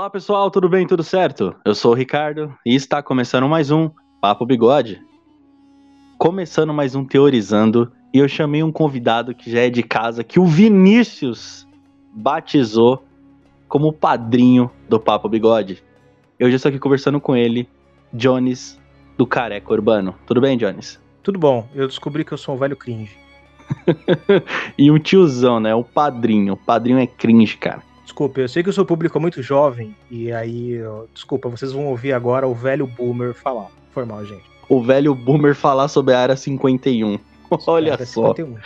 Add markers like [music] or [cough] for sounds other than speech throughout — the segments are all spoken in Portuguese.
Olá pessoal, tudo bem? Tudo certo? Eu sou o Ricardo e está começando mais um Papo Bigode. Começando mais um Teorizando e eu chamei um convidado que já é de casa, que o Vinícius batizou como padrinho do Papo Bigode. Eu já estou aqui conversando com ele, Jones, do Careca Urbano. Tudo bem, Jones? Tudo bom, eu descobri que eu sou um velho cringe. [laughs] e um tiozão, né? O padrinho. O padrinho é cringe, cara. Desculpa, eu sei que o seu público é muito jovem, e aí, eu, desculpa, vocês vão ouvir agora o velho boomer falar. Foi mal, gente. O velho boomer falar sobre a área 51. [laughs] Olha área só. 51.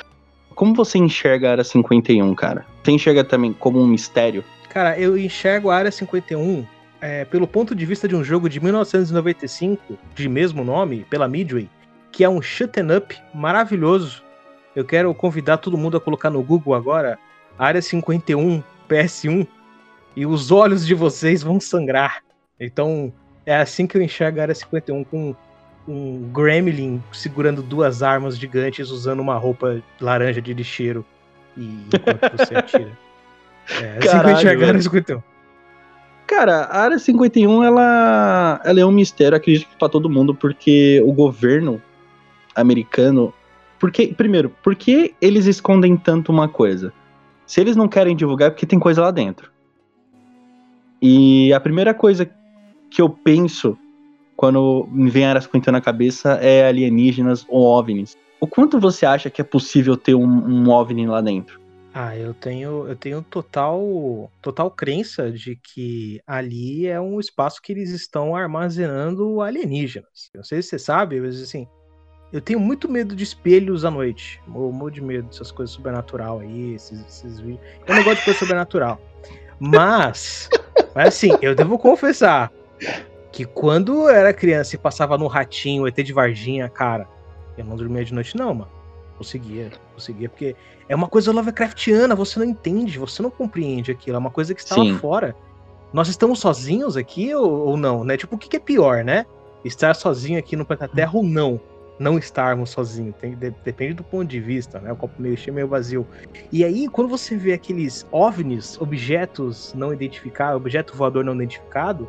Como você enxerga a área 51, cara? Você enxerga também como um mistério? Cara, eu enxergo a área 51 é, pelo ponto de vista de um jogo de 1995, de mesmo nome, pela Midway, que é um shooting up maravilhoso. Eu quero convidar todo mundo a colocar no Google agora Área 51 PS1 e os olhos de vocês vão sangrar. Então, é assim que eu enxergo a Área 51 com um gremlin segurando duas armas gigantes usando uma roupa laranja de lixeiro e enquanto você [laughs] atira. É assim Caralho, que eu enxergo a Área 51. Cara, a Área 51, ela, ela é um mistério, acredito que pra todo mundo, porque o governo americano... Porque, primeiro, por que eles escondem tanto uma coisa? Se eles não querem divulgar, é porque tem coisa lá dentro. E a primeira coisa que eu penso quando me vem a Área 51 na cabeça é alienígenas ou OVNIs. O quanto você acha que é possível ter um, um OVNI lá dentro? Ah, eu tenho, eu tenho total, total crença de que ali é um espaço que eles estão armazenando alienígenas. Não sei se você sabe, mas assim, eu tenho muito medo de espelhos à noite. Morro de medo dessas coisas sobrenatural aí, esses, esses vídeos. Eu não gosto de coisa sobrenatural. Mas, mas assim, eu devo confessar que quando eu era criança e passava no ratinho, ET de Varginha, cara, eu não dormia de noite, não, mano. Conseguia, conseguia, porque é uma coisa Lovecraftiana, você não entende, você não compreende aquilo, é uma coisa que está Sim. lá fora. Nós estamos sozinhos aqui ou, ou não, né? Tipo, o que, que, é pior, né? Estar sozinho aqui no planeta Terra ou não? Não estarmos sozinhos, tem, de, depende do ponto de vista, né? O copo meio cheio, meio vazio. E aí, quando você vê aqueles OVNIs, objetos não identificados, objeto voador não identificado,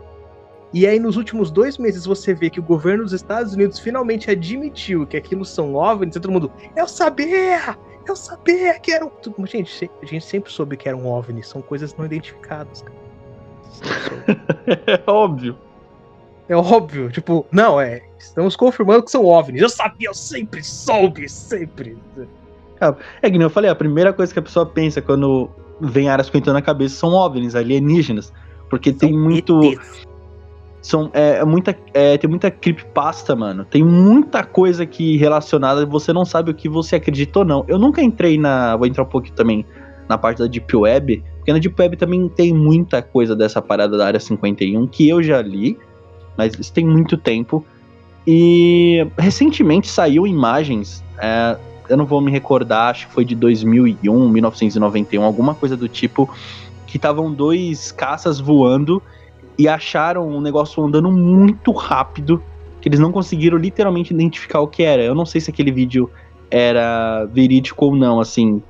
e aí, nos últimos dois meses, você vê que o governo dos Estados Unidos finalmente admitiu que aquilo são OVNIs, e todo mundo, eu sabia! Eu sabia que eram. Gente, a gente sempre soube que eram OVNIs, são coisas não identificadas, cara. é [laughs] óbvio. É óbvio, tipo, não, é. Estamos confirmando que são OVNIs. Eu sabia, eu sempre soube, sempre. É que nem eu falei, a primeira coisa que a pessoa pensa quando vem áreas contando na cabeça são OVNIs, alienígenas. Porque são tem muito. ETs são é, é, muita é, tem muita creepypasta, mano. Tem muita coisa aqui relacionada, você não sabe o que você acredita ou não. Eu nunca entrei na, vou entrar um pouquinho também na parte da Deep Web, porque na Deep Web também tem muita coisa dessa parada da área 51 que eu já li, mas isso tem muito tempo. E recentemente saiu imagens, é, eu não vou me recordar, acho que foi de 2001, 1991, alguma coisa do tipo, que estavam dois caças voando e acharam um negócio andando muito rápido, que eles não conseguiram literalmente identificar o que era. Eu não sei se aquele vídeo era verídico ou não, assim.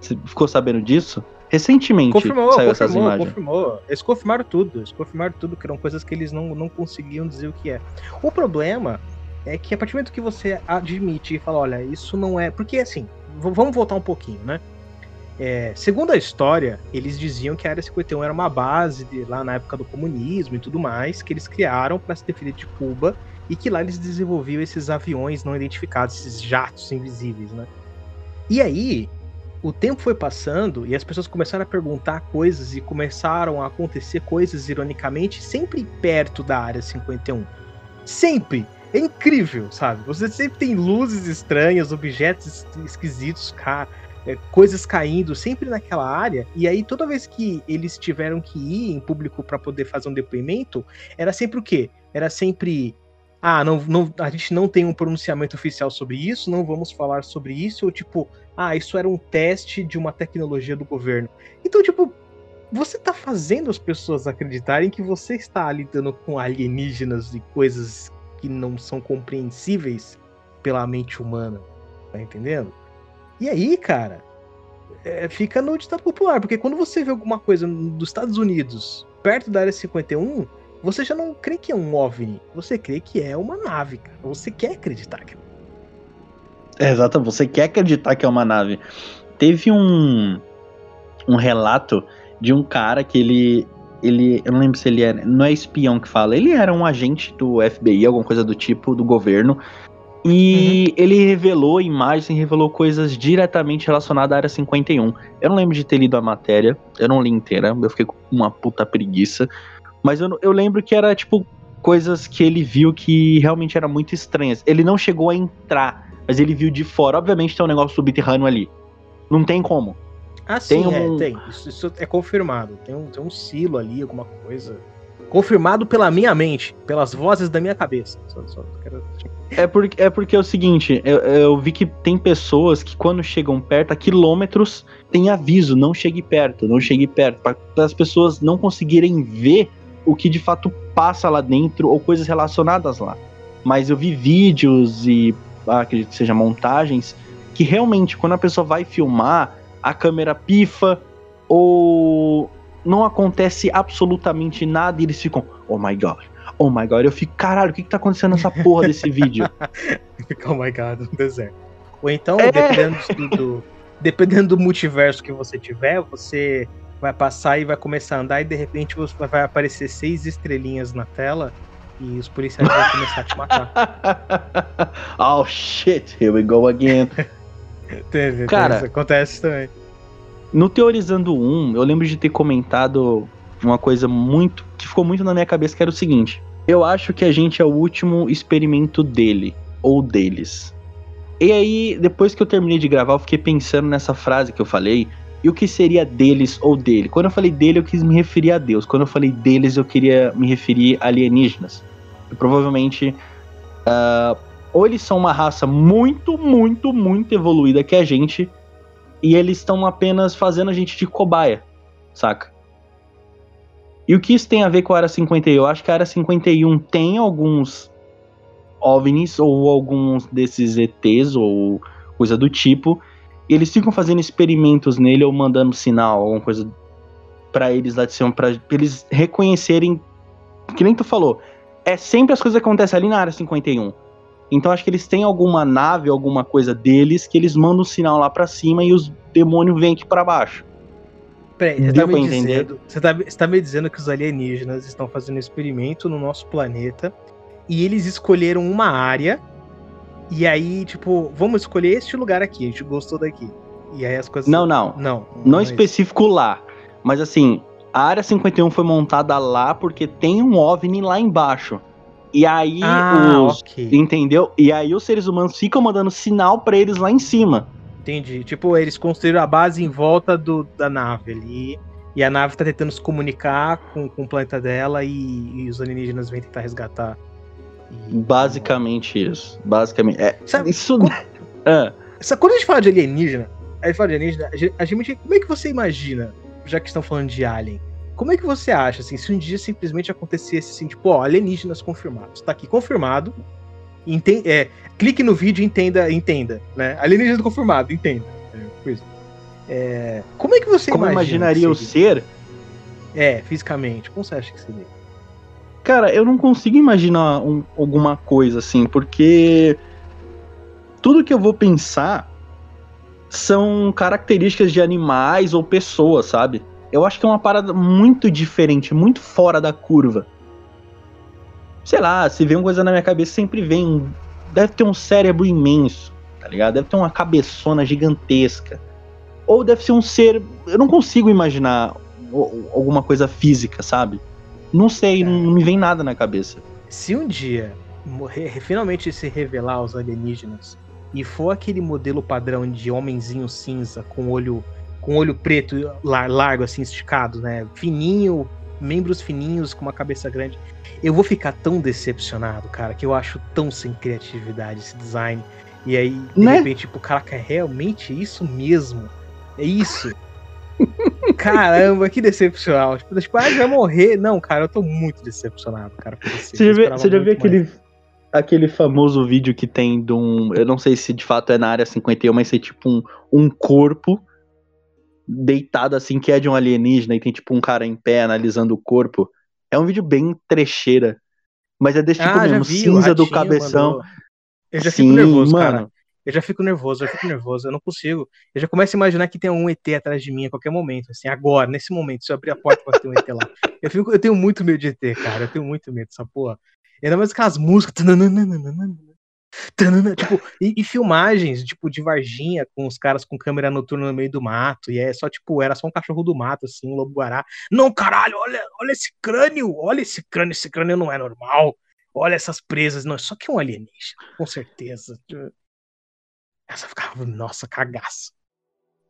Você ficou sabendo disso? Recentemente confirmou, saiu confirmou, essas imagens. Confirmou. Eles confirmaram tudo. Eles confirmaram tudo, que eram coisas que eles não, não conseguiam dizer o que é. O problema é que a partir do momento que você admite e fala, olha, isso não é. Porque assim, vamos voltar um pouquinho, né? É, segundo a história, eles diziam que a Área 51 era uma base de, lá na época do comunismo e tudo mais, que eles criaram para se defender de Cuba e que lá eles desenvolviam esses aviões não identificados, esses jatos invisíveis, né? E aí, o tempo foi passando e as pessoas começaram a perguntar coisas e começaram a acontecer coisas, ironicamente, sempre perto da Área 51. Sempre! É incrível, sabe? Você sempre tem luzes estranhas, objetos esquisitos, cara é, coisas caindo sempre naquela área, e aí toda vez que eles tiveram que ir em público para poder fazer um depoimento, era sempre o quê? Era sempre. Ah, não, não, a gente não tem um pronunciamento oficial sobre isso, não vamos falar sobre isso, ou tipo, ah, isso era um teste de uma tecnologia do governo. Então, tipo, você tá fazendo as pessoas acreditarem que você está lidando com alienígenas e coisas que não são compreensíveis pela mente humana. Tá entendendo? E aí, cara, é, fica no ditado popular, porque quando você vê alguma coisa dos Estados Unidos perto da área 51, você já não crê que é um OVNI. Você crê que é uma nave, cara. Você quer acreditar que é. Exato, você quer acreditar que é uma nave. Teve um, um relato de um cara que ele. Ele, eu não lembro se ele era. Não é espião que fala. Ele era um agente do FBI, alguma coisa do tipo, do governo. E uhum. ele revelou imagens, revelou coisas diretamente relacionadas à área 51. Eu não lembro de ter lido a matéria, eu não li inteira, eu fiquei com uma puta preguiça. Mas eu, eu lembro que era tipo coisas que ele viu que realmente eram muito estranhas. Ele não chegou a entrar, mas ele viu de fora. Obviamente tem um negócio subterrâneo ali. Não tem como. Ah, sim, tem, é, um... tem. Isso, isso, é confirmado. Tem um, tem um silo ali, alguma coisa. Confirmado pela minha mente, pelas vozes da minha cabeça. Só, só quero... É porque, é porque é o seguinte, eu, eu, vi que tem pessoas que quando chegam perto, a quilômetros, tem aviso, não chegue perto, não chegue perto, para as pessoas não conseguirem ver o que de fato passa lá dentro ou coisas relacionadas lá. Mas eu vi vídeos e ah, acredito que seja montagens que realmente quando a pessoa vai filmar, a câmera pifa ou não acontece absolutamente nada e eles ficam, oh my god, oh my god. Eu fico, caralho, o que, que tá acontecendo nessa porra desse vídeo? [laughs] oh my god, no deserto. Ou então, é. dependendo, do, do, dependendo do multiverso que você tiver, você vai passar e vai começar a andar e de repente vai aparecer seis estrelinhas na tela e os policiais vão começar a te matar. [laughs] oh shit, here we go again. [laughs] Teve, Cara, teve, acontece também. No Teorizando 1, eu lembro de ter comentado uma coisa muito que ficou muito na minha cabeça, que era o seguinte: eu acho que a gente é o último experimento dele ou deles. E aí, depois que eu terminei de gravar, eu fiquei pensando nessa frase que eu falei e o que seria deles ou dele. Quando eu falei dele, eu quis me referir a Deus. Quando eu falei deles, eu queria me referir a alienígenas. E provavelmente, uh, ou eles são uma raça muito, muito, muito evoluída que a gente, e eles estão apenas fazendo a gente de cobaia, saca? E o que isso tem a ver com a Área 51? Eu acho que a Área 51 tem alguns OVNIs ou alguns desses ETs ou coisa do tipo. E eles ficam fazendo experimentos nele ou mandando sinal, alguma coisa para eles lá de cima, pra eles reconhecerem. Que nem tu falou, é sempre as coisas que acontecem ali na Área 51. Então acho que eles têm alguma nave, alguma coisa deles, que eles mandam um sinal lá para cima e os demônios vêm aqui para baixo. Peraí, você tá, me dizendo, você, tá, você tá me dizendo que os alienígenas estão fazendo um experimento no nosso planeta e eles escolheram uma área e aí, tipo, vamos escolher este lugar aqui, a gente gostou daqui. E aí as coisas. Não, não. Não. Não, não é específico lá. Mas assim, a área 51 foi montada lá porque tem um OVNI lá embaixo. E aí ah, os. Okay. Entendeu? E aí os seres humanos ficam mandando sinal para eles lá em cima. Entendi. Tipo, eles construíram a base em volta do, da nave ali. E a nave tá tentando se comunicar com, com o planeta dela e, e os alienígenas vêm tentar resgatar. Basicamente isso. Basicamente. É, Sabe, isso. Quando, ah. quando a gente fala de alienígena, a gente fala de alienígena, a gente, como é que você imagina, já que estão falando de alien? Como é que você acha, assim, se um dia simplesmente acontecesse assim, tipo, ó, alienígenas confirmados. Tá aqui confirmado, Entende, é, clique no vídeo e entenda, entenda, né? Alienígena confirmado, entenda. É, é, como é que você como imagina imaginaria o ser? É, fisicamente. Como você acha que seria? Cara, eu não consigo imaginar um, alguma coisa assim, porque tudo que eu vou pensar são características de animais ou pessoas, sabe? Eu acho que é uma parada muito diferente, muito fora da curva sei lá, se vem uma coisa na minha cabeça, sempre vem. Deve ter um cérebro imenso, tá ligado? Deve ter uma cabeçona gigantesca. Ou deve ser um ser. Eu não consigo imaginar alguma coisa física, sabe? Não sei, é. não me vem nada na cabeça. Se um dia morrer, finalmente se revelar os alienígenas e for aquele modelo padrão de homenzinho cinza com olho com olho preto largo assim esticado, né? Fininho, membros fininhos com uma cabeça grande. Eu vou ficar tão decepcionado, cara, que eu acho tão sem criatividade esse design. E aí, de né? repente, tipo, caraca, é realmente isso mesmo? É isso? Caramba, que decepcional. Tipo, tipo, ah, vai morrer. Não, cara, eu tô muito decepcionado, cara. Você, você já viu, você já viu aquele, aquele famoso vídeo que tem de um. Eu não sei se de fato é na área 51, mas é tipo um, um corpo deitado assim, que é de um alienígena, e tem tipo um cara em pé analisando o corpo. É um vídeo bem trecheira. Mas é desse tipo ah, mesmo, vi, cinza do cabeção. Mandou. Eu já Sim, fico nervoso, mano. cara. Eu já fico nervoso, eu fico nervoso, eu não consigo. Eu já começo a imaginar que tem um ET atrás de mim a qualquer momento, assim, agora, nesse momento, se eu abrir a porta vai ter um ET lá. Eu, fico, eu tenho muito medo de ET, cara, eu tenho muito medo dessa porra. Ainda mais aquelas músicas. Tipo, e, e, filmagens, tipo, de Varginha, com os caras com câmera noturna no meio do mato, e é só, tipo, era só um cachorro do mato, assim, um lobo-guará. Não, caralho, olha, olha esse crânio, olha esse crânio, esse crânio não é normal. Olha essas presas, não, só que é um alienígena, com certeza. Essa ficava, nossa, cagaço.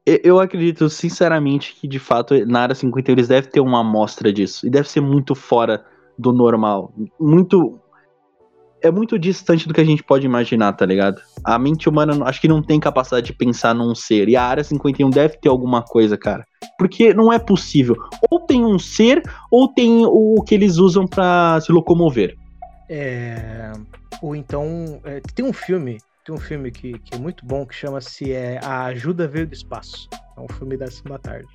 Eu acredito, sinceramente, que de fato na área 50 eles devem ter uma amostra disso. E deve ser muito fora do normal. Muito. É muito distante do que a gente pode imaginar, tá ligado? A mente humana acho que não tem capacidade de pensar num ser. E a área 51 deve ter alguma coisa, cara. Porque não é possível. Ou tem um ser, ou tem o que eles usam para se locomover. É. Ou então. É, tem um filme tem um filme que, que é muito bom que chama-se é, A Ajuda Veio do Espaço. É um filme da da tarde.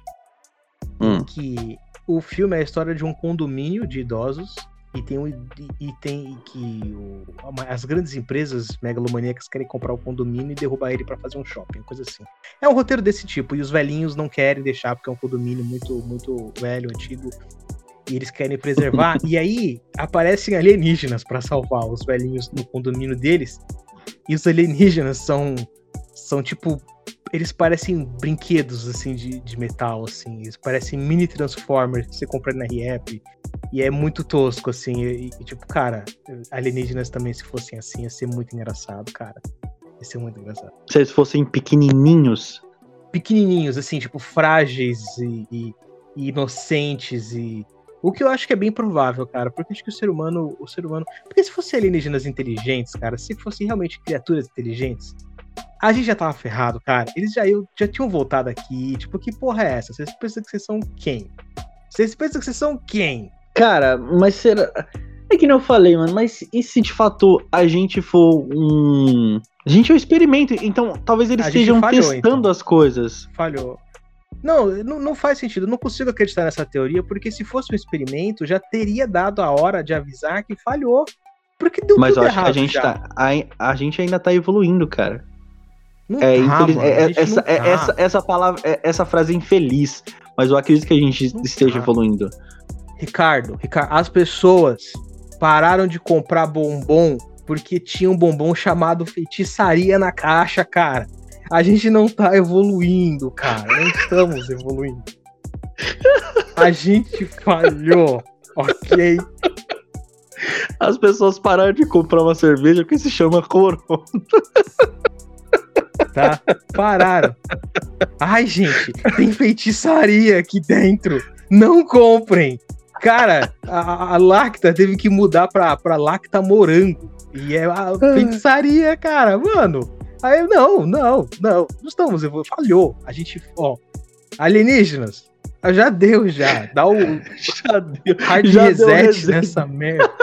Hum. Que o filme é a história de um condomínio de idosos e tem, um, e, e tem que o, as grandes empresas megalomaníacas querem comprar o condomínio e derrubar ele para fazer um shopping, coisa assim. É um roteiro desse tipo e os velhinhos não querem deixar porque é um condomínio muito muito velho, antigo e eles querem preservar. [laughs] e aí aparecem alienígenas para salvar os velhinhos no condomínio deles e os alienígenas são, são tipo. Eles parecem brinquedos, assim, de, de metal, assim. Eles parecem mini Transformers que você compra na REP. E é muito tosco, assim. E, e, tipo, cara, alienígenas também, se fossem assim, ia ser muito engraçado, cara. Ia ser muito engraçado. Se eles fossem pequenininhos. Pequenininhos, assim, tipo, frágeis e, e, e inocentes e o que eu acho que é bem provável, cara, porque acho que o ser humano, o ser humano, porque se fosse alienígenas inteligentes, cara, se fossem realmente criaturas inteligentes, a gente já tava ferrado, cara. Eles já, eu, já tinham voltado aqui, tipo, que porra é essa? Vocês pensam que vocês são quem? Vocês pensam que vocês são quem? Cara, mas será. É que não eu falei, mano, mas e se de fato a gente for um. A gente é um experimento, então talvez eles estejam testando então. as coisas. Falhou. Não, não, não faz sentido. Eu não consigo acreditar nessa teoria, porque se fosse um experimento, já teria dado a hora de avisar que falhou. Porque deu Mas tudo eu acho que a gente, tá, a, a gente ainda tá evoluindo, cara. Não é, tá, mano, é, essa, é, tá. essa, essa palavra, é, essa frase é infeliz, mas eu acredito que a gente não esteja tá. evoluindo. Ricardo, Ricardo, as pessoas pararam de comprar bombom porque tinha um bombom chamado feitiçaria na caixa, cara a gente não tá evoluindo, cara. Não estamos evoluindo. A gente falhou, ok? As pessoas pararam de comprar uma cerveja que se chama Corona. Tá? Pararam. Ai, gente, tem feitiçaria aqui dentro. Não comprem. Cara, a, a Lacta teve que mudar pra, pra Lacta Morango. E é a feitiçaria, cara. Mano, Aí, não, não, não, não estamos, falhou. A gente, ó, alienígenas, já deu, já. Dá o [laughs] já deu, hard já reset nessa merda. [laughs]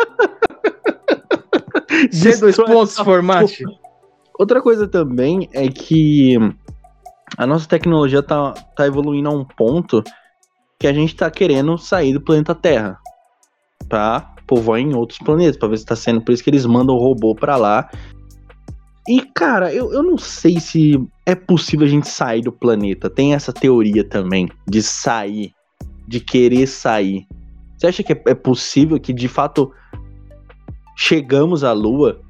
G dois pontos, format. [laughs] Outra coisa também é que a nossa tecnologia tá, tá evoluindo a um ponto que a gente tá querendo sair do planeta Terra pra povoar em outros planetas, pra ver se tá sendo por isso que eles mandam o robô pra lá e, cara, eu, eu não sei se é possível a gente sair do planeta. Tem essa teoria também de sair, de querer sair. Você acha que é, é possível que de fato chegamos à Lua?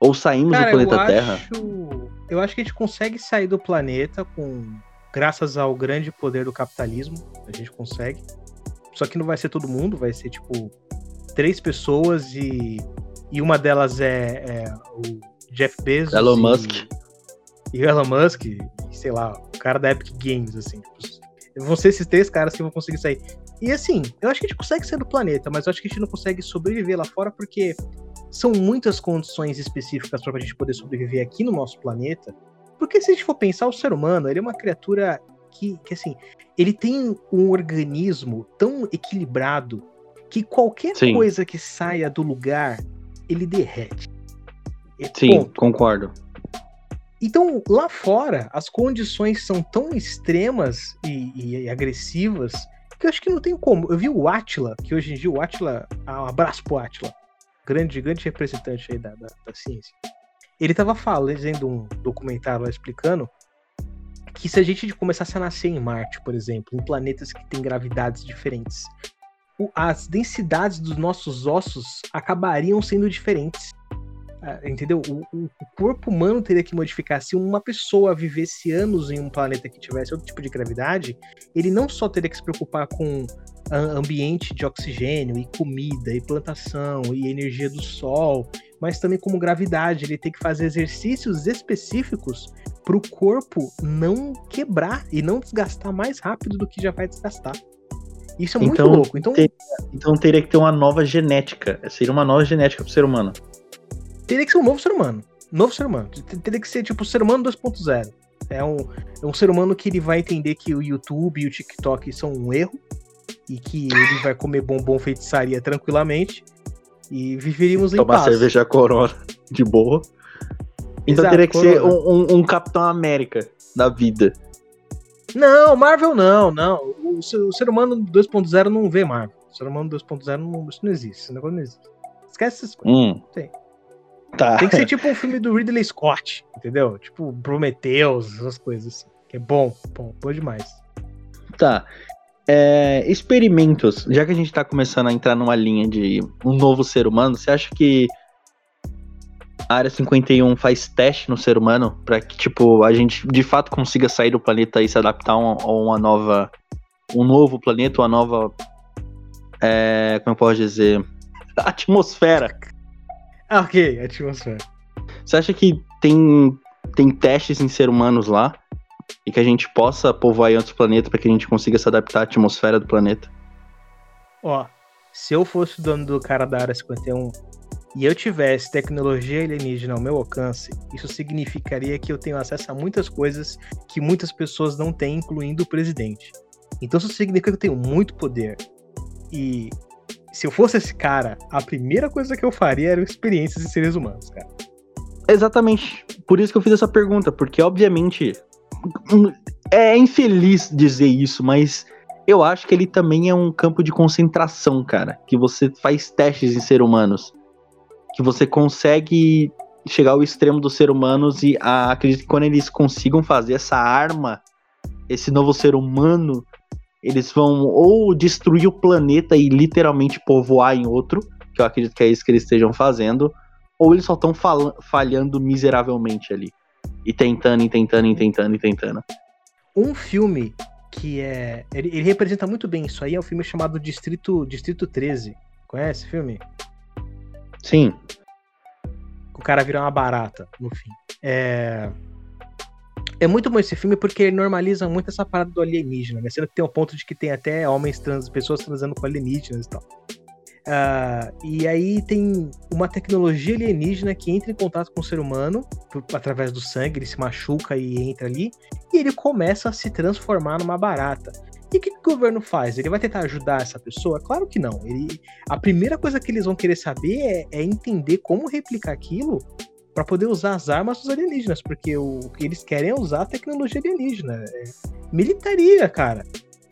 Ou saímos cara, do planeta eu Terra? Acho, eu acho que a gente consegue sair do planeta com graças ao grande poder do capitalismo. A gente consegue. Só que não vai ser todo mundo, vai ser tipo três pessoas e e uma delas é, é o Jeff Bezos. Elon e, Musk. E o Elon Musk, e, sei lá, o cara da Epic Games, assim. Vão ser esses três caras que vão conseguir sair. E assim, eu acho que a gente consegue sair do planeta, mas eu acho que a gente não consegue sobreviver lá fora porque são muitas condições específicas para a gente poder sobreviver aqui no nosso planeta. Porque se a gente for pensar, o ser humano, ele é uma criatura que, que assim, ele tem um organismo tão equilibrado que qualquer Sim. coisa que saia do lugar ele derrete. É Sim, ponto. concordo. Então, lá fora, as condições são tão extremas e, e, agressivas que eu acho que não tem como. Eu vi o Atila, que hoje em dia o Atila. Ah, um abraço pro Atila. Grande, grande representante aí da, da, da ciência. Ele estava fazendo um documentário lá explicando que se a gente começasse a nascer em Marte, por exemplo, em planetas que têm gravidades diferentes, as densidades dos nossos ossos acabariam sendo diferentes. Ah, entendeu? O, o, corpo humano teria que modificar. Se uma pessoa vivesse anos em um planeta que tivesse outro tipo de gravidade, ele não só teria que se preocupar com ambiente de oxigênio e comida e plantação e energia do sol, mas também como gravidade. Ele tem que fazer exercícios específicos para o corpo não quebrar e não desgastar mais rápido do que já vai desgastar. Isso é muito então, louco. Então, ter, então teria que ter uma nova genética. Seria uma nova genética para o ser humano. Teria que ser um novo ser humano. Novo ser humano. Teria que ser tipo o ser humano 2.0. É um, é um ser humano que ele vai entender que o YouTube e o TikTok são um erro e que ele vai comer bombom feitiçaria tranquilamente e viveríamos em Tomar paz. cerveja Corona de boa. Então Exato, teria que corona. ser um, um, um Capitão América da vida. Não, Marvel não, não. O, o ser humano 2.0 não vê Marvel. O ser humano 2.0 não, isso não existe. Esse negócio não existe. Esquece essas coisas. Hum. Tem. Tá. Tem que ser [laughs] tipo um filme do Ridley Scott, entendeu? Tipo Prometheus, essas coisas assim. Que é bom, bom, bom demais. Tá. É, experimentos, já que a gente tá começando a entrar numa linha de um novo ser humano, você acha que a Área 51 faz teste no ser humano para que, tipo, a gente de fato consiga sair do planeta e se adaptar a uma, nova. um novo planeta, uma nova. É, como eu posso dizer? [laughs] Atmosfera. Ah, ok, atmosfera. Você acha que tem, tem testes em ser humanos lá? E que a gente possa povoar em outros planetas para que a gente consiga se adaptar à atmosfera do planeta? Ó, se eu fosse o dono do cara da área 51 e eu tivesse tecnologia alienígena ao meu alcance, isso significaria que eu tenho acesso a muitas coisas que muitas pessoas não têm, incluindo o presidente. Então isso significa que eu tenho muito poder. E se eu fosse esse cara, a primeira coisa que eu faria era experiências em seres humanos, cara. Exatamente. Por isso que eu fiz essa pergunta, porque obviamente é infeliz dizer isso, mas eu acho que ele também é um campo de concentração, cara. Que você faz testes em seres humanos. Que você consegue chegar ao extremo dos seres humanos e ah, acredito que quando eles consigam fazer essa arma, esse novo ser humano, eles vão ou destruir o planeta e literalmente povoar em outro, que eu acredito que é isso que eles estejam fazendo, ou eles só estão falhando miseravelmente ali. E tentando, e tentando, e tentando, e tentando. Um filme que é. Ele, ele, representa muito bem isso aí, é um filme chamado Distrito, Distrito 13. Conhece o filme? Sim. O cara vira uma barata, no fim. É. É muito bom esse filme porque ele normaliza muito essa parada do alienígena, né? Sendo que tem um ponto de que tem até homens trans, pessoas transando com alienígenas e tal. Uh, e aí tem uma tecnologia alienígena que entra em contato com o ser humano através do sangue, ele se machuca e entra ali, e ele começa a se transformar numa barata. E o que, que, o governo faz? Ele vai tentar ajudar essa pessoa? Claro que não. Ele, a primeira coisa que eles vão querer saber é, é entender como replicar aquilo para poder usar as armas dos alienígenas, porque o, o que eles querem é usar a tecnologia alienígena. É militaria, cara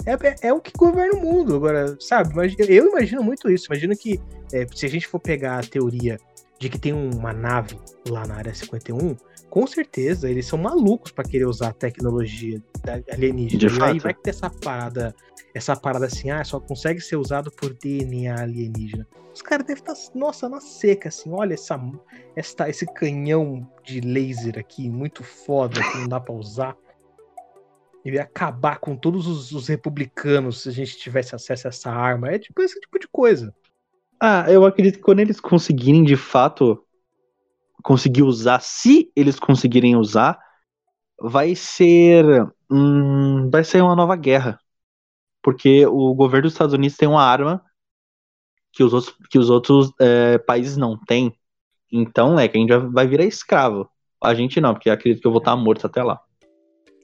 é, é, é, o que governa o mundo. Agora, sabe? Eu imagino muito isso. Imagino que é, se a gente for pegar a teoria de que tem uma nave lá na área 51, com certeza eles são malucos para querer usar a tecnologia alienígena. De e fato. aí vai ter essa parada, essa parada assim, ah, só consegue ser usado por DNA alienígena. Os caras devem estar, tá, nossa, na seca, assim, olha essa, essa, esse canhão de laser aqui, muito foda, que não dá pra usar. Ele ia acabar com todos os, os, republicanos se a gente tivesse acesso a essa arma. É tipo esse tipo de coisa. Ah, eu acredito que quando eles conseguirem de fato conseguir usar, se eles conseguirem usar, vai ser. Hum, vai ser uma nova guerra. Porque o governo dos Estados Unidos tem uma arma que os outros, que os outros é, países não têm. Então, é que a gente vai virar escravo. A gente não, porque acredito que eu vou estar morto até lá.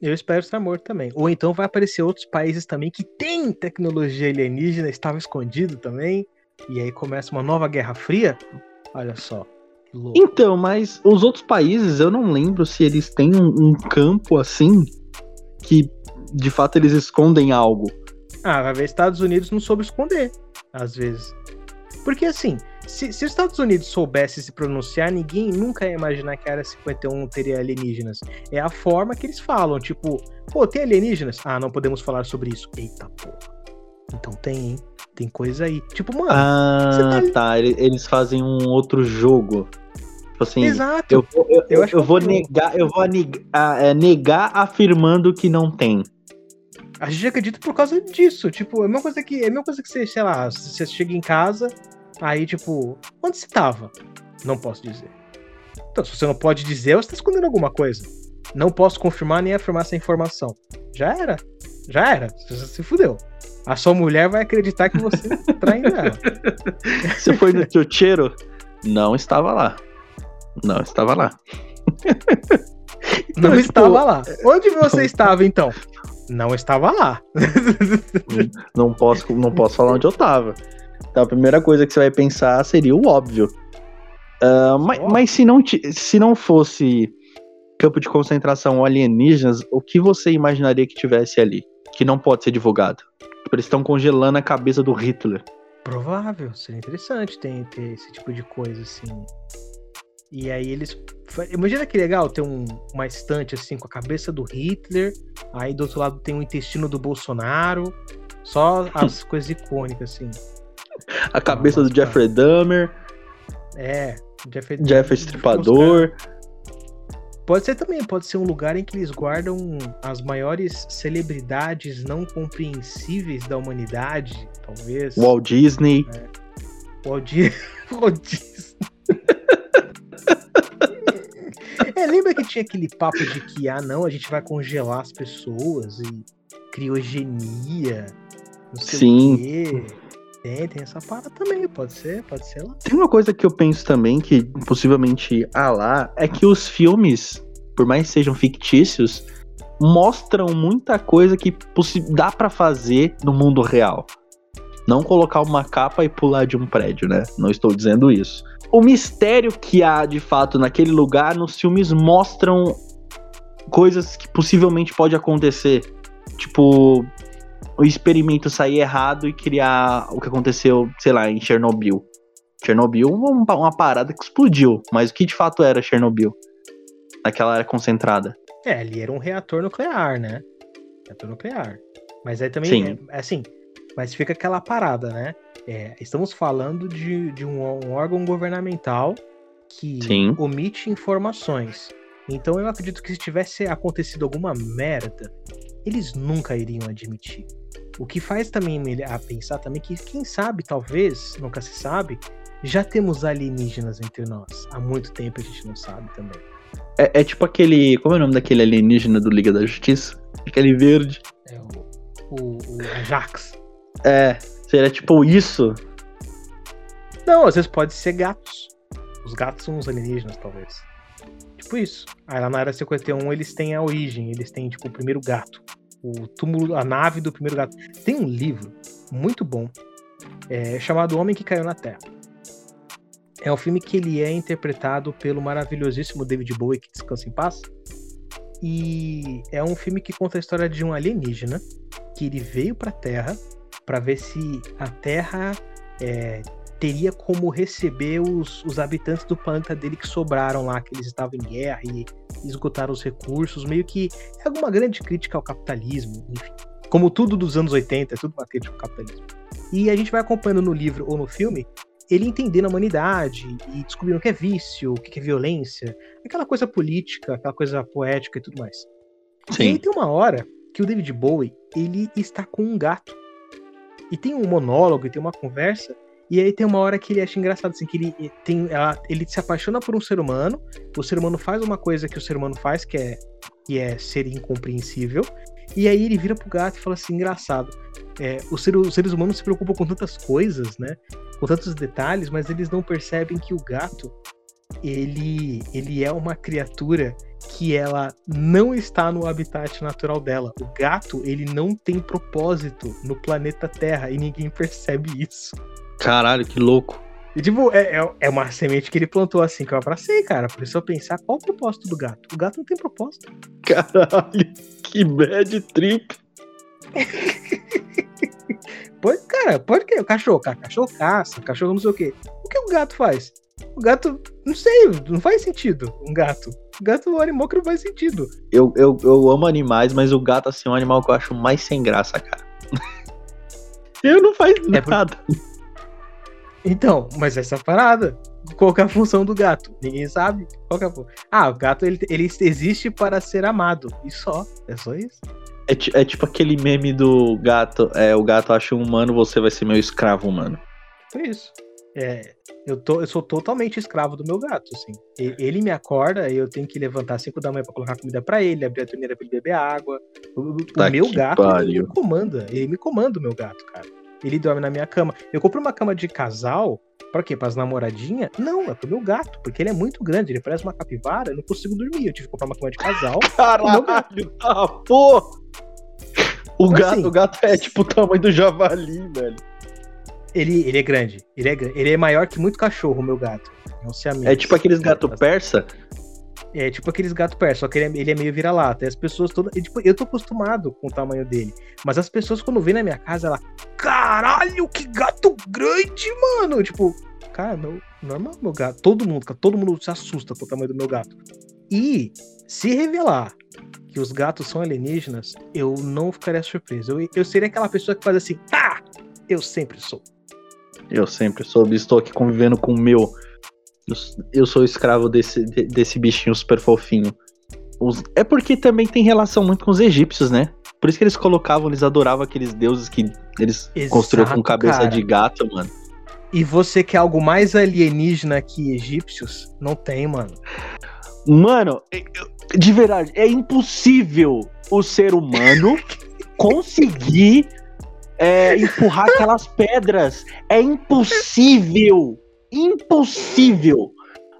Eu espero estar morto também. Ou então vai aparecer outros países também que têm tecnologia alienígena, estava escondido também. E aí começa uma nova Guerra Fria. Olha só. Então, mas os outros países, eu não lembro se eles têm um, um campo assim que de fato eles escondem algo. Ah, vai ver, Estados Unidos não soube esconder, às vezes. Porque assim, se, se, os Estados Unidos soubesse se pronunciar, ninguém nunca ia imaginar que a Área 51 teria alienígenas. É a forma que eles falam, tipo, pô, tem alienígenas? Ah, não podemos falar sobre isso. Eita porra. Então tem, hein? Tem coisa aí. Tipo, mano. Ah, tá, tá. Eles fazem um outro jogo. Tipo assim, Exato. Eu, eu, eu, eu, vou negar, eu vou negar, negar afirmando que não tem. A gente acredita por causa disso. Tipo, é a mesma coisa que, é a mesma coisa que você, sei lá, você chega em casa, aí, tipo, onde você tava? Não posso dizer. Então, se você não pode dizer, você tá escondendo alguma coisa. Não posso confirmar nem afirmar essa informação. Já era. Já era. Você se fudeu. A sua mulher vai acreditar que você traiu ela. [laughs] Você foi no Tiocheiro? Não estava lá. Não estava lá. [laughs] Não, estava tipo, lá. Onde você estava então? Não estava lá. [laughs] não posso, não posso falar onde eu estava. Então a primeira coisa que você vai pensar seria o óbvio. Uh, mas, mas se, não, se não fosse campo de concentração alienígenas, o que você imaginaria que tivesse ali? Que não pode ser divulgado. Tipo, eles estão congelando a cabeça do Hitler. Provável, seria interessante ter, ter esse tipo de coisa assim. E aí eles. Imagina que legal ter um, uma estante assim com a cabeça do Hitler, aí do outro lado tem o intestino do Bolsonaro, só [laughs] as coisas icônicas, assim. A cabeça do Jeffrey Dahmer. É, Jeffrey, Jeffrey Stripador. Pode ser também, pode ser um lugar em que eles guardam as maiores celebridades não compreensíveis da humanidade, talvez. Walt Disney. É. Walt, [laughs] Walt Disney. É, lembra que tinha aquele papo de que, ah, não, a gente vai congelar as pessoas e criogenia, não sei Sim. o quê. Tem, tem essa parada também, pode ser, pode ser lá. Tem uma coisa que eu penso também, que possivelmente há lá, é que os filmes, por mais que sejam fictícios, mostram muita coisa que dá para fazer no mundo real. Não colocar uma capa e pular de um prédio, né? Não estou dizendo isso. O mistério que há de fato naquele lugar nos filmes mostram coisas que possivelmente pode acontecer. Tipo, o experimento sair errado e criar o que aconteceu, sei lá, em Chernobyl. Chernobyl uma, uma parada que explodiu, mas o que de fato era Chernobyl? Naquela área concentrada. É, ali era um reator nuclear, né? Reator nuclear. Mas aí também, Sim. É, assim, mas fica aquela parada, né? É, estamos falando de, de um, um, órgão governamental que Sim. omite informações. Então eu acredito que se tivesse acontecido alguma merda, eles nunca iriam admitir. O que faz também a pensar também que, quem sabe, talvez, nunca se sabe, já temos alienígenas entre nós. Há muito tempo a gente não sabe também. É, é tipo aquele. Como é o nome daquele alienígena do Liga da Justiça? Aquele verde. É o. O, o Ajax. É, seria tipo isso? Não, às vezes pode ser gatos. Os gatos são os alienígenas, talvez. Tipo isso. Aí lá na Área 51 eles têm a origem, eles têm, tipo, o primeiro gato. O túmulo, a nave do primeiro gato. Tem um livro muito bom é, chamado Homem que Caiu na Terra. É um filme que ele é interpretado pelo maravilhosíssimo David Bowie, que descansa em paz. E é um filme que conta a história de um alienígena que ele veio para a Terra para ver se a Terra é, teria como receber os, os habitantes do planeta dele que sobraram lá, que eles estavam em guerra e esgotaram os recursos, meio que é alguma grande crítica ao capitalismo, enfim. Como tudo dos anos 80, é tudo uma crítica ao capitalismo. E a gente vai acompanhando no livro ou no filme ele entendendo a humanidade e descobrindo o que é vício, o que é violência, aquela coisa política, aquela coisa poética e tudo mais. Sim. E aí tem uma hora que o David Bowie, ele está com um gato e tem um monólogo, e tem uma conversa, e aí tem uma hora que ele acha engraçado, assim, que ele, tem, ela, ele se apaixona por um ser humano, o ser humano faz uma coisa que o ser humano faz, que é, que é ser incompreensível, e aí ele vira pro gato e fala assim, engraçado, é, os, os seres humanos se preocupam com tantas coisas, né, com tantos detalhes, mas eles não percebem que o gato, ele, ele é uma criatura que ela não está no habitat natural dela. O gato, ele não tem propósito no planeta Terra e ninguém percebe isso. Caralho, que louco. E, tipo, é, é, é uma semente que ele plantou assim, que eu abracei, cara. Por isso eu pensar qual o propósito do gato. O gato não tem propósito. Caralho, que bad trip. [laughs] pode, cara, pode que. O cachorro, cara, cachorro caça, cachorro não sei o quê. O que o gato faz? O gato, não sei, não faz sentido. Um gato. O gato é um animal que não faz sentido. Eu, eu, eu amo animais, mas o gato, assim, é um animal que eu acho mais sem graça, cara. [laughs] eu não faz é nada. Por... Então, mas essa parada. Qual é a função do gato? Ninguém sabe. Qual é a... Ah, o gato ele, ele existe para ser amado. E só. É só isso. É, é, tipo aquele meme do gato. É, o gato acha um humano, você vai ser meu escravo humano. É isso. É, eu, tô, eu sou totalmente escravo do meu gato, assim. Ele me acorda e eu tenho que levantar às 5 da manhã pra colocar comida para ele, abrir a torneira pra ele beber água. O, tá meu gato ele me comanda. Ele me comanda o meu gato, cara. Ele dorme na minha cama. Eu compro uma cama de casal. Pra quê? Pras namoradinhas? Não, é pro meu gato, porque ele é muito grande, ele parece uma capivara, eu não consigo dormir. Eu tive que comprar uma cama de casal. [laughs] Caralho, ah, pô! O Mas, gato, assim, o gato é tipo o tamanho do javali, velho. Ele, ele é grande. Ele é, ele é maior que muito cachorro, meu gato. É, é tipo aqueles gato persa. É tipo aqueles gato persa, só que ele é, ele é meio vira-lata. As pessoas todas. E, tipo, eu tô acostumado com o tamanho dele. Mas as pessoas, quando vêm na minha casa, ela. Caralho, que gato grande, mano! Tipo, cara, não, normal meu gato. Todo mundo, todo mundo se assusta com o tamanho do meu gato. E se revelar que os gatos são alienígenas, eu não ficaria surpreso. Eu, eu seria aquela pessoa que faz assim, ah, eu sempre sou. Eu sempre soube, estou aqui convivendo com o meu. Eu sou escravo desse, desse bichinho super fofinho. Os... É porque também tem relação muito com os egípcios, né? Por isso que eles colocavam, eles adoravam aqueles deuses que eles Exato, construíram com cabeça cara. de gato, mano. E você quer algo mais alienígena que egípcios? Não tem, mano. Mano, de verdade, é impossível o ser humano [laughs] conseguir é, empurrar aquelas pedras. É impossível. Impossível.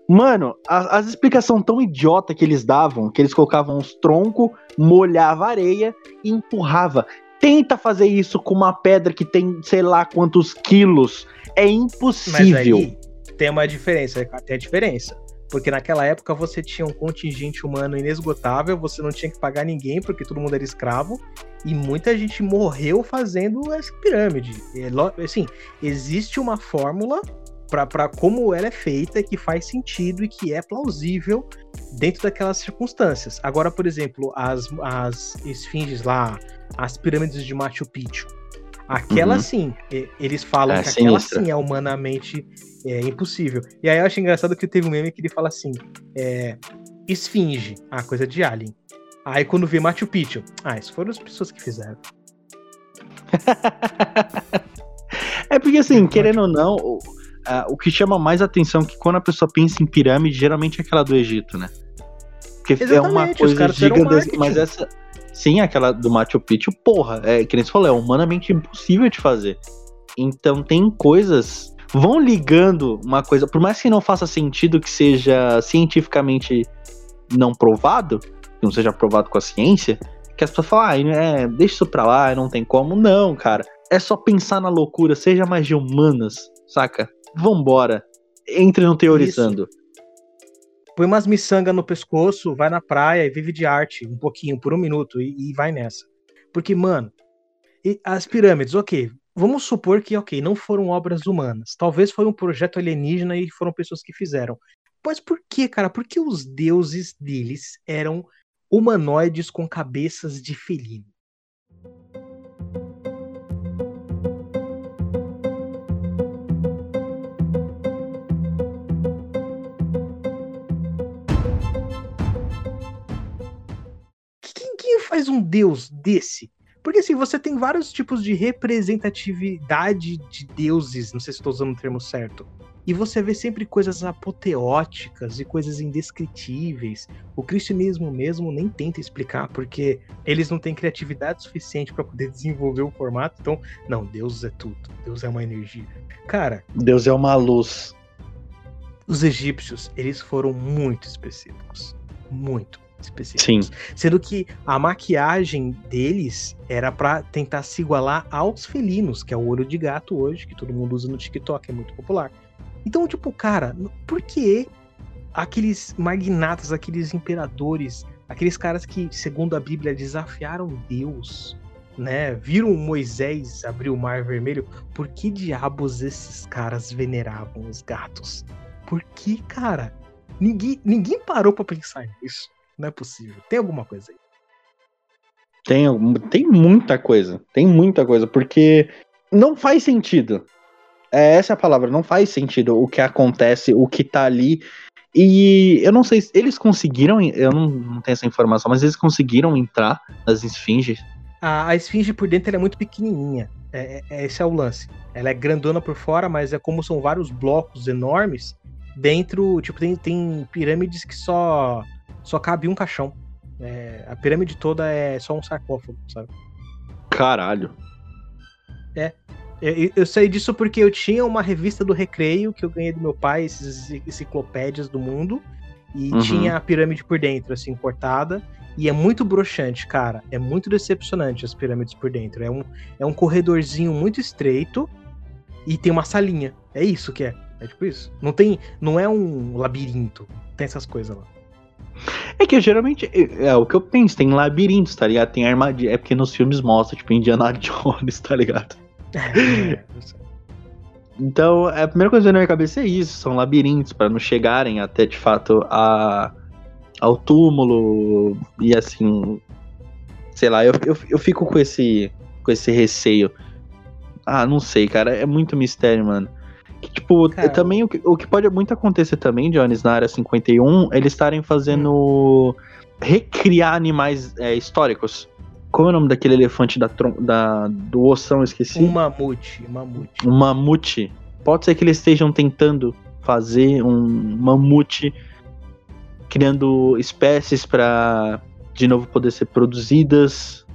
Mano, a, as explicações tão idiota que eles davam, que eles colocavam uns troncos, molhava areia e empurrava. Tenta fazer isso com uma pedra que tem sei lá quantos quilos. É impossível. Mas aí tem uma diferença, tem a diferença. Porque naquela época você tinha um contingente humano inesgotável, você não tinha que pagar ninguém porque todo mundo era escravo, e muita gente morreu fazendo essa pirâmide. Assim, existe uma fórmula para como ela é feita que faz sentido e que é plausível dentro daquelas circunstâncias. Agora, por exemplo, as, as esfinges lá, as pirâmides de Machu Picchu. Aquela uhum. sim, eles falam é, que aquela sim é humanamente é, impossível. E aí eu acho engraçado que teve um meme que ele fala assim: é, esfinge, a coisa de Alien. Aí quando vê Machu Picchu, ah, isso foram as pessoas que fizeram. [laughs] é porque assim, querendo ou não, o, o que chama mais atenção é que quando a pessoa pensa em pirâmide, geralmente é aquela do Egito, né? Porque Exatamente, é uma coisa gigantesca, mas essa Sim, aquela do Machu Picchu, porra, é que nem você falou, é humanamente impossível de fazer. Então tem coisas. Vão ligando uma coisa, por mais que não faça sentido que seja cientificamente não provado, que não seja provado com a ciência, que as pessoas falam, ah, é, deixa isso pra lá, não tem como. Não, cara. É só pensar na loucura, seja magia humanas, saca? Vambora. Entre no teorizando. Isso põe umas miçangas no pescoço, vai na praia e vive de arte um pouquinho, por um minuto, e, e vai nessa. Porque, mano, as pirâmides, ok, vamos supor que, ok, não foram obras humanas. Talvez foi um projeto alienígena e foram pessoas que fizeram. Mas por que, cara? Porque os deuses deles eram humanoides com cabeças de felino. Faz um deus desse? Porque assim, você tem vários tipos de representatividade de deuses, não sei se estou usando o termo certo. E você vê sempre coisas apoteóticas e coisas indescritíveis. O cristianismo mesmo nem tenta explicar, porque eles não têm criatividade suficiente para poder desenvolver o formato. Então, não, Deus é tudo. Deus é uma energia. Cara. Deus é uma luz. Os egípcios, eles foram muito específicos. Muito específicos. Sim. Sendo que a maquiagem deles era para tentar se igualar aos felinos, que é o olho de gato hoje, que todo mundo usa no TikTok, é muito popular. Então, tipo, cara, por que aqueles magnatas, aqueles imperadores, aqueles caras que, segundo a Bíblia, desafiaram Deus, né? Viram Moisés abrir o Mar Vermelho. Por que diabos esses caras veneravam os gatos? Por que, cara? Ninguém, ninguém parou para pensar nisso. Não é possível. Tem alguma coisa aí. Tem, tem muita coisa. Tem muita coisa, porque não faz sentido. É, essa é a palavra, não faz sentido o que acontece, o que tá ali. E eu não sei se eles conseguiram, eu não, não tenho essa informação, mas eles conseguiram entrar nas esfinges. A, a esfinge por dentro é muito pequenininha. É, é, esse é o lance. Ela é grandona por fora, mas é como são vários blocos enormes. Dentro, tipo, tem, tem pirâmides que só só cabe um caixão. É, a pirâmide toda é só um sarcófago, sabe? Caralho. É. Eu, eu sei disso porque eu tinha uma revista do Recreio que eu ganhei do meu pai, esses enciclopédias do mundo. E uhum. tinha a pirâmide por dentro, assim, cortada. E é muito broxante, cara. É muito decepcionante as pirâmides por dentro. É um, é um corredorzinho muito estreito e tem uma salinha. É isso que é. É tipo isso. Não tem. Não é um labirinto. Tem essas coisas lá. É que geralmente é, é, o que eu penso, tem labirintos, tá ligado? Tem armadilha. É porque nos filmes mostra, tipo, Indiana [laughs] Jones, tá ligado? É, então, a primeira coisa que vem na minha cabeça é isso: são labirintos para não chegarem até de fato a, ao túmulo e assim. Sei lá, eu, eu, eu fico com esse, com esse receio. Ah, não sei, cara, é muito mistério, mano. Que, tipo, Cara. também o que, o que pode muito acontecer também, Jones, na área 51, eles estarem fazendo. Hum. recriar animais é, históricos. Qual é o nome daquele elefante da, da, do ossão? Esqueci. Um mamute. mamute. Um mamute. Pode ser que eles estejam tentando fazer um mamute criando espécies para de novo poder ser produzidas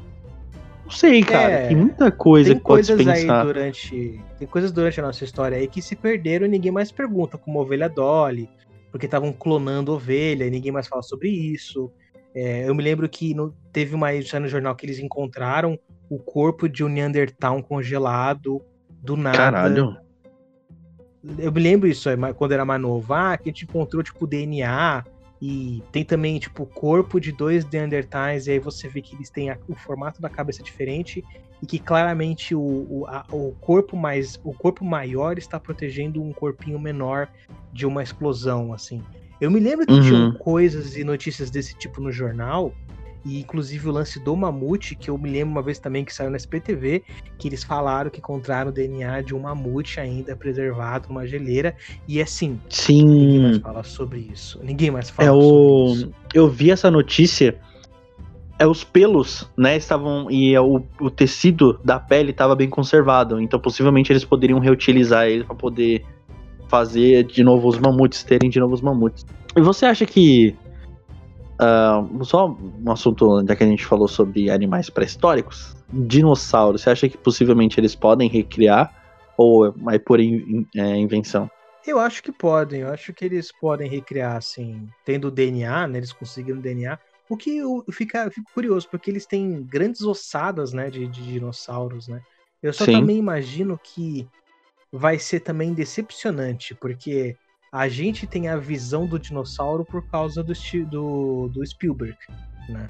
não sei, cara. É, tem muita coisa tem que pode coisas pensar. Aí durante, tem coisas durante a nossa história aí que se perderam e ninguém mais pergunta, como a ovelha Dolly, porque estavam clonando ovelha e ninguém mais fala sobre isso. É, eu me lembro que no, teve uma edição no jornal que eles encontraram o corpo de um Neandertal congelado do nada. Caralho. Eu me lembro isso quando era mais novo. Ah, que a gente encontrou, tipo, DNA e tem também, tipo, o corpo de dois Neandertais, e aí você vê que eles têm a, o formato da cabeça diferente e que claramente o, o, a, o, corpo mais o corpo maior está protegendo um corpinho menor de uma explosão, assim. Eu me lembro que uhum. tinham coisas e notícias desse tipo no jornal, e inclusive o lance do mamute, que eu me lembro uma vez também que saiu na SPTV, que eles falaram que encontraram o DNA de um mamute ainda preservado numa geleira. E assim, Sim. ninguém mais fala sobre isso. Ninguém mais fala é sobre o... isso. Eu vi essa notícia. É os pelos, né? Estavam. E é o, o tecido da pele estava bem conservado. Então possivelmente eles poderiam reutilizar ele para poder fazer de novo os mamutes, terem de novo os mamutes. E você acha que Uh, só um assunto já que a gente falou sobre animais pré-históricos. Dinossauros, você acha que possivelmente eles podem recriar ou é por in, é, invenção? Eu acho que podem, eu acho que eles podem recriar, assim, tendo DNA, né? Eles conseguiram DNA. O que eu, fica, eu fico curioso, porque eles têm grandes ossadas, né, de, de dinossauros, né? Eu só Sim. também imagino que vai ser também decepcionante, porque a gente tem a visão do dinossauro por causa do, do, do Spielberg, né?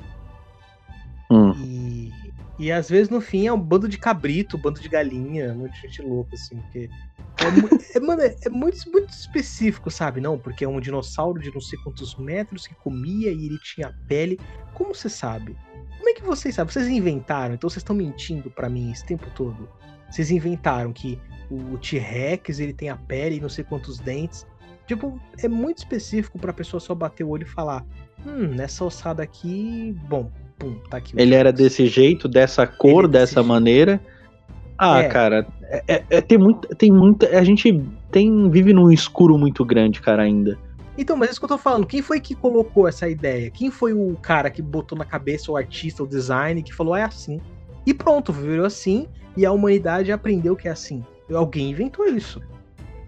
Hum. E, e às vezes no fim é um bando de cabrito, um bando de galinha, muita gente louca, assim, porque. É, [laughs] é, mano, é, é muito, muito específico, sabe? Não, porque é um dinossauro de não sei quantos metros que comia e ele tinha pele. Como você sabe? Como é que vocês sabem? Vocês inventaram, então vocês estão mentindo para mim esse tempo todo. Vocês inventaram que o T-Rex ele tem a pele e não sei quantos dentes. Tipo, é muito específico pra pessoa só bater o olho e falar: hum, nessa ossada aqui, bom, pum, tá aqui. Ele era desse jeito, dessa cor, dessa jeito. maneira. Ah, é. cara, é, é, é, tem, muita, tem muita. A gente tem vive num escuro muito grande, cara, ainda. Então, mas é isso que eu tô falando. Quem foi que colocou essa ideia? Quem foi o cara que botou na cabeça o artista, o design, que falou, ah, é assim? E pronto, virou assim, e a humanidade aprendeu que é assim. Alguém inventou isso.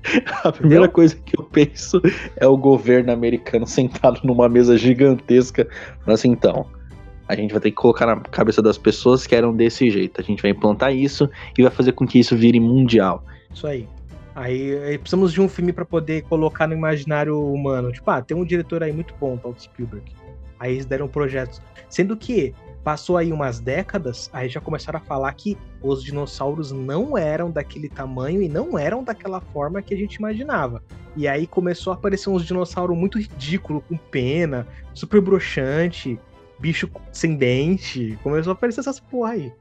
[laughs] A primeira Entendeu? coisa que eu penso é o governo americano [laughs] sentado numa mesa gigantesca. Mas assim, então, a gente vai ter que colocar na cabeça das pessoas que eram desse jeito. A gente vai implantar isso e vai fazer com que isso vire mundial. Isso aí. Aí, aí precisamos de um filme para poder colocar no imaginário humano. Tipo, ah, tem um diretor aí muito bom, tal Spielberg. Aí eles deram projetos. Sendo que passou aí umas décadas, aí já começaram a falar que os dinossauros não eram daquele tamanho e não eram daquela forma que a gente imaginava. E aí começou a aparecer uns dinossauros muito ridículos, com pena, super broxante, bicho sem dente. Começou a aparecer essas porra aí.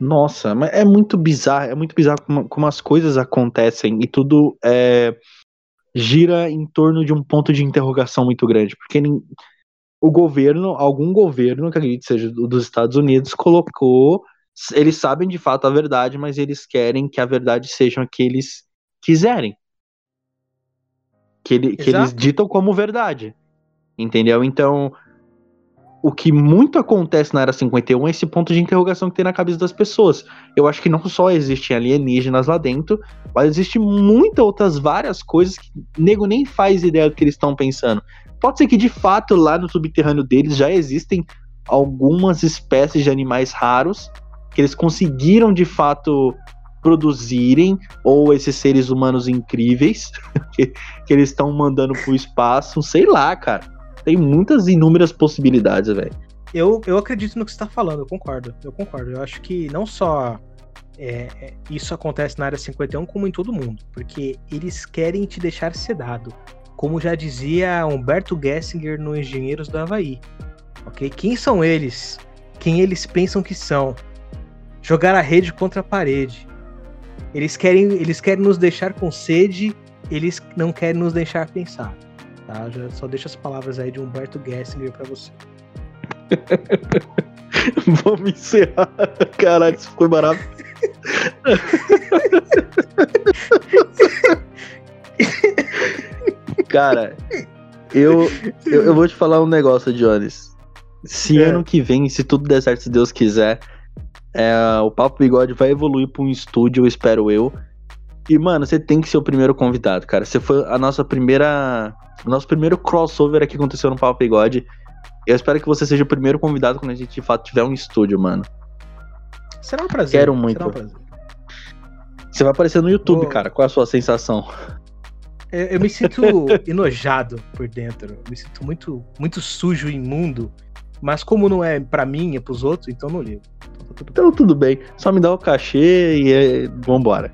Nossa, mas é muito bizarro, é muito bizarro como, como as coisas acontecem e tudo é, gira em torno de um ponto de interrogação muito grande, porque o governo, algum governo, que acredito seja dos Estados Unidos, colocou, eles sabem de fato a verdade, mas eles querem que a verdade seja a que eles quiserem. Que, ele, que eles ditam como verdade. Entendeu? Então, o que muito acontece na Era 51 é esse ponto de interrogação que tem na cabeça das pessoas. Eu acho que não só existem alienígenas lá dentro, mas existe muitas outras várias coisas que o nego nem faz ideia do que eles estão pensando. Pode ser que de fato lá no subterrâneo deles já existem algumas espécies de animais raros que eles conseguiram de fato produzirem, ou esses seres humanos incríveis [laughs] que, que eles estão mandando pro espaço, sei lá, cara tem muitas inúmeras possibilidades, velho. Eu, eu acredito no que você está falando, eu concordo. Eu concordo. Eu acho que não só é, é isso acontece na área 51, como em todo mundo. Porque eles querem te deixar sedado. Como já dizia Humberto Gessinger no Engenheiros do Havaí. Ok? Quem são eles? Quem eles pensam que são? Jogar a rede contra a parede. Eles querem, eles querem nos deixar com sede, eles não querem nos deixar pensar. Tá? Já só deixa as palavras aí de Humberto Gessinger para você. [laughs] Vamos encerrar. Caralho, isso foi maravilhoso. [laughs] Cara, eu, eu, eu, vou te falar um negócio, Jones. Se é. ano que vem, se tudo der certo, se Deus quiser, é, o Papo Bigode vai evoluir para um estúdio, espero eu. E, mano, você tem que ser o primeiro convidado, cara. Você foi a nossa primeira. O nosso primeiro crossover aqui aconteceu no Papo Bigode. Eu espero que você seja o primeiro convidado quando a gente de fato tiver um estúdio, mano. Será um prazer. Quero muito. Um prazer. Você vai aparecer no YouTube, oh. cara. Qual é a sua sensação? Eu, eu me sinto [laughs] enojado por dentro. Eu me sinto muito, muito sujo e imundo. Mas como não é para mim, é pros outros, então não ligo. Então, tudo, então, tudo bem. Só me dá o cachê e é... vambora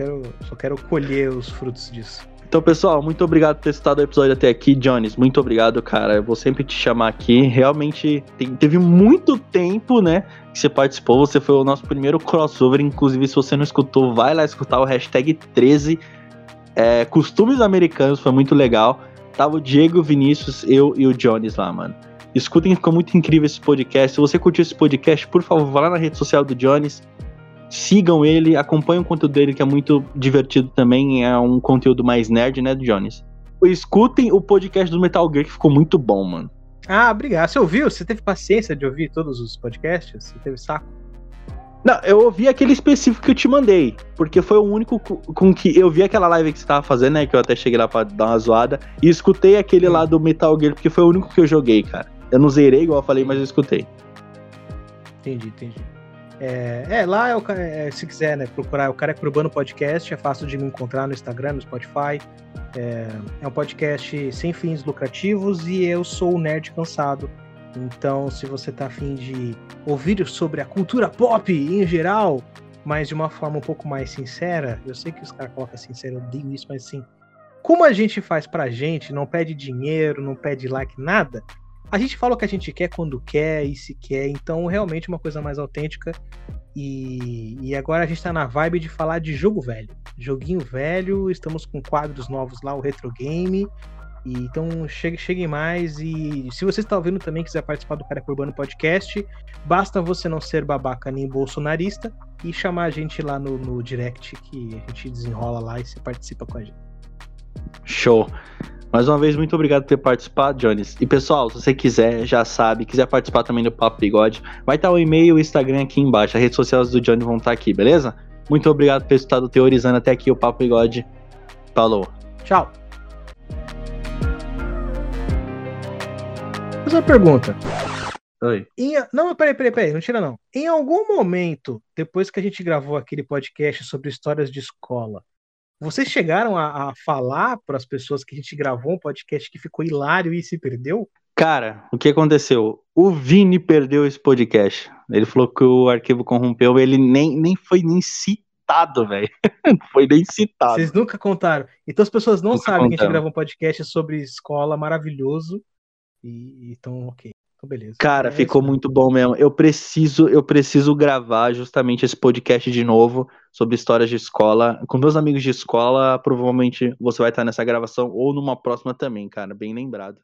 quero, só quero colher os frutos disso. Então, pessoal, muito obrigado por ter estado o episódio até aqui. Jones, muito obrigado, cara. Eu vou sempre te chamar aqui. Realmente tem, teve muito tempo, né? Que você participou. Você foi o nosso primeiro crossover. Inclusive, se você não escutou, vai lá escutar o hashtag 13. É, Costumes Americanos, foi muito legal. Tava o Diego, Vinícius, eu e o Jones lá, mano. Escutem, ficou muito incrível esse podcast. Se você curtiu esse podcast, por favor, vá lá na rede social do Jones Sigam ele, acompanhem o conteúdo dele, que é muito divertido também. É um conteúdo mais nerd, né, Jones? Escutem o podcast do Metal Gear, que ficou muito bom, mano. Ah, obrigado. Você ouviu? Você teve paciência de ouvir todos os podcasts? Você teve saco? Não, eu ouvi aquele específico que eu te mandei, porque foi o único com que eu vi aquela live que você tava fazendo, né? Que eu até cheguei lá pra dar uma zoada, e escutei aquele lá do Metal Gear, porque foi o único que eu joguei, cara. Eu não zerei, igual eu falei, mas eu escutei. Entendi, entendi. É, é lá é o, é, se quiser né, procurar o Careca Urbano Podcast, é fácil de me encontrar no Instagram, no Spotify. É, é um podcast sem fins lucrativos e eu sou o nerd cansado. Então, se você tá afim de ouvir sobre a cultura pop em geral, mas de uma forma um pouco mais sincera, eu sei que os caras colocam sincero, eu odeio isso, mas assim, como a gente faz pra gente, não pede dinheiro, não pede like, nada, a gente fala o que a gente quer quando quer e se quer, então realmente uma coisa mais autêntica. E, e agora a gente tá na vibe de falar de jogo velho. Joguinho velho, estamos com quadros novos lá, o Retro Game. E, então chegue, cheguem mais. E se você está ouvindo também quiser participar do Careca Urbano Podcast, basta você não ser babaca nem bolsonarista e chamar a gente lá no, no direct que a gente desenrola lá e você participa com a gente. Show! Mais uma vez, muito obrigado por ter participado, Jones. E pessoal, se você quiser, já sabe, quiser participar também do Papo Bigode, vai estar o e-mail e o Instagram aqui embaixo. As redes sociais do Johnny vão estar aqui, beleza? Muito obrigado por ter estado teorizando até aqui o Papo Bigode. Falou. Tchau. Fazer uma pergunta. Oi. Em, não, peraí, peraí, peraí, não tira não. Em algum momento, depois que a gente gravou aquele podcast sobre histórias de escola, Vocês chegaram a, a falar para as pessoas que a gente gravou um podcast que ficou hilário e se perdeu? Cara, o que aconteceu? O Vini perdeu esse podcast. Ele falou que o arquivo corrompeu, ele nem, nem foi nem citado, velho. [laughs] Não foi nem citado. Vocês nunca contaram. Então as pessoas não nunca sabem contamos. que a gente gravou um podcast sobre escola maravilhoso. E então, ok. Então, beleza. Cara, é ficou muito bom mesmo. Eu preciso, eu preciso gravar justamente esse podcast de novo sobre histórias de escola. Com meus amigos de escola, provavelmente você vai estar nessa gravação ou numa próxima também, cara. Bem lembrado.